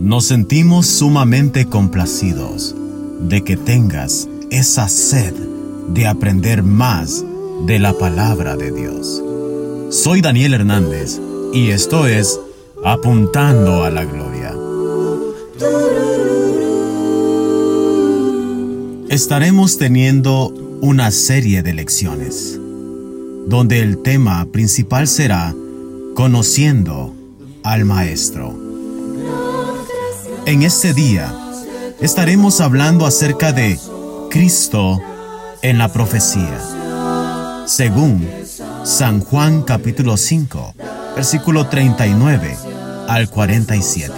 Nos sentimos sumamente complacidos de que tengas esa sed de aprender más de la palabra de Dios. Soy Daniel Hernández y esto es Apuntando a la Gloria. Estaremos teniendo una serie de lecciones donde el tema principal será Conociendo al Maestro. En este día estaremos hablando acerca de Cristo en la profecía, según San Juan capítulo 5, versículo 39 al 47.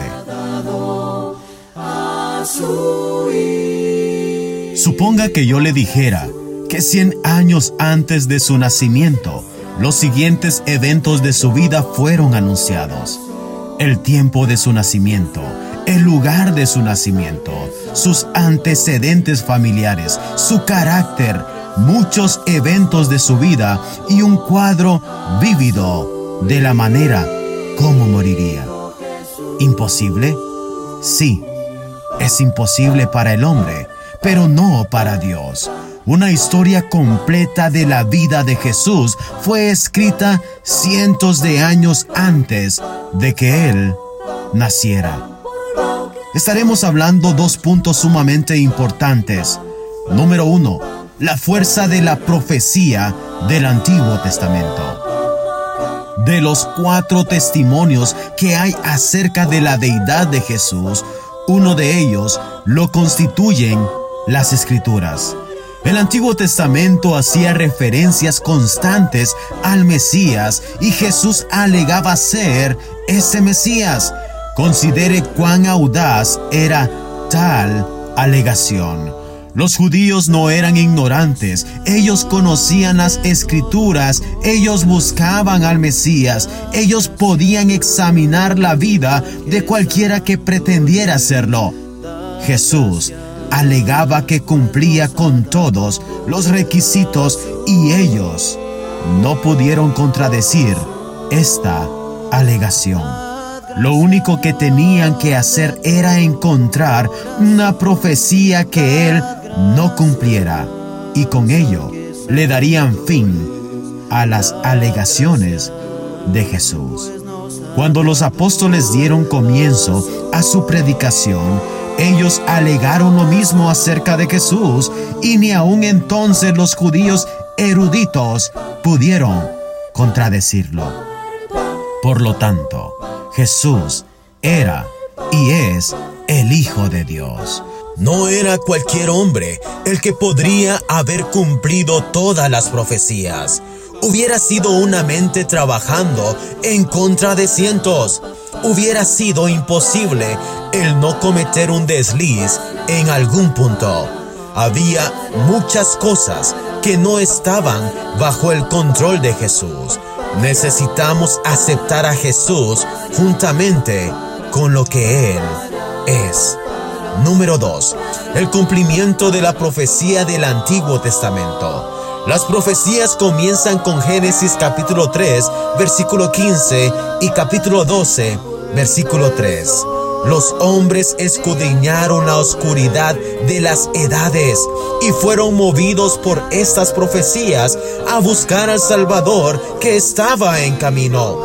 Suponga que yo le dijera que 100 años antes de su nacimiento, los siguientes eventos de su vida fueron anunciados. El tiempo de su nacimiento, el lugar de su nacimiento, sus antecedentes familiares, su carácter, muchos eventos de su vida y un cuadro vívido de la manera como moriría. ¿Imposible? Sí, es imposible para el hombre, pero no para Dios. Una historia completa de la vida de Jesús fue escrita cientos de años antes de que Él naciera. Estaremos hablando dos puntos sumamente importantes. Número uno, la fuerza de la profecía del Antiguo Testamento. De los cuatro testimonios que hay acerca de la deidad de Jesús, uno de ellos lo constituyen las escrituras. El Antiguo Testamento hacía referencias constantes al Mesías y Jesús alegaba ser ese Mesías. Considere cuán audaz era tal alegación. Los judíos no eran ignorantes, ellos conocían las escrituras, ellos buscaban al Mesías, ellos podían examinar la vida de cualquiera que pretendiera hacerlo. Jesús alegaba que cumplía con todos los requisitos y ellos no pudieron contradecir esta alegación. Lo único que tenían que hacer era encontrar una profecía que él no cumpliera y con ello le darían fin a las alegaciones de Jesús. Cuando los apóstoles dieron comienzo a su predicación, ellos alegaron lo mismo acerca de Jesús y ni aun entonces los judíos eruditos pudieron contradecirlo. Por lo tanto, Jesús era y es el Hijo de Dios. No era cualquier hombre el que podría haber cumplido todas las profecías. Hubiera sido una mente trabajando en contra de cientos. Hubiera sido imposible el no cometer un desliz en algún punto. Había muchas cosas que no estaban bajo el control de Jesús. Necesitamos aceptar a Jesús juntamente con lo que Él es. Número 2. El cumplimiento de la profecía del Antiguo Testamento. Las profecías comienzan con Génesis capítulo 3, versículo 15 y capítulo 12, versículo 3. Los hombres escudriñaron la oscuridad de las edades y fueron movidos por estas profecías a buscar al Salvador que estaba en camino.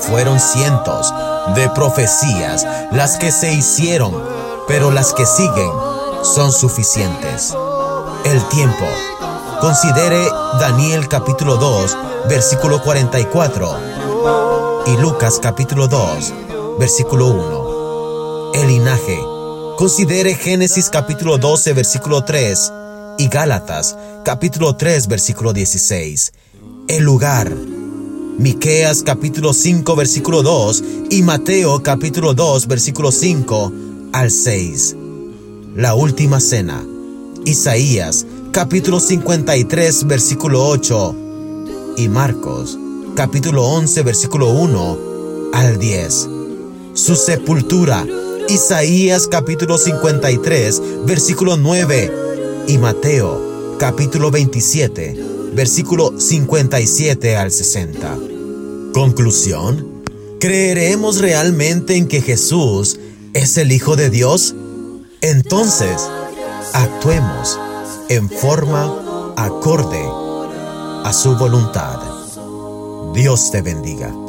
Fueron cientos de profecías las que se hicieron, pero las que siguen son suficientes. El tiempo. Considere Daniel capítulo 2, versículo 44 y Lucas capítulo 2, versículo 1. El linaje. Considere Génesis capítulo 12, versículo 3 y Gálatas capítulo 3, versículo 16. El lugar. Miqueas capítulo 5, versículo 2 y Mateo capítulo 2, versículo 5 al 6. La última cena. Isaías capítulo 53, versículo 8 y Marcos capítulo 11, versículo 1 al 10 su sepultura, Isaías capítulo 53, versículo 9 y Mateo capítulo 27, versículo 57 al 60. Conclusión. ¿Creeremos realmente en que Jesús es el Hijo de Dios? Entonces, actuemos en forma acorde a su voluntad. Dios te bendiga.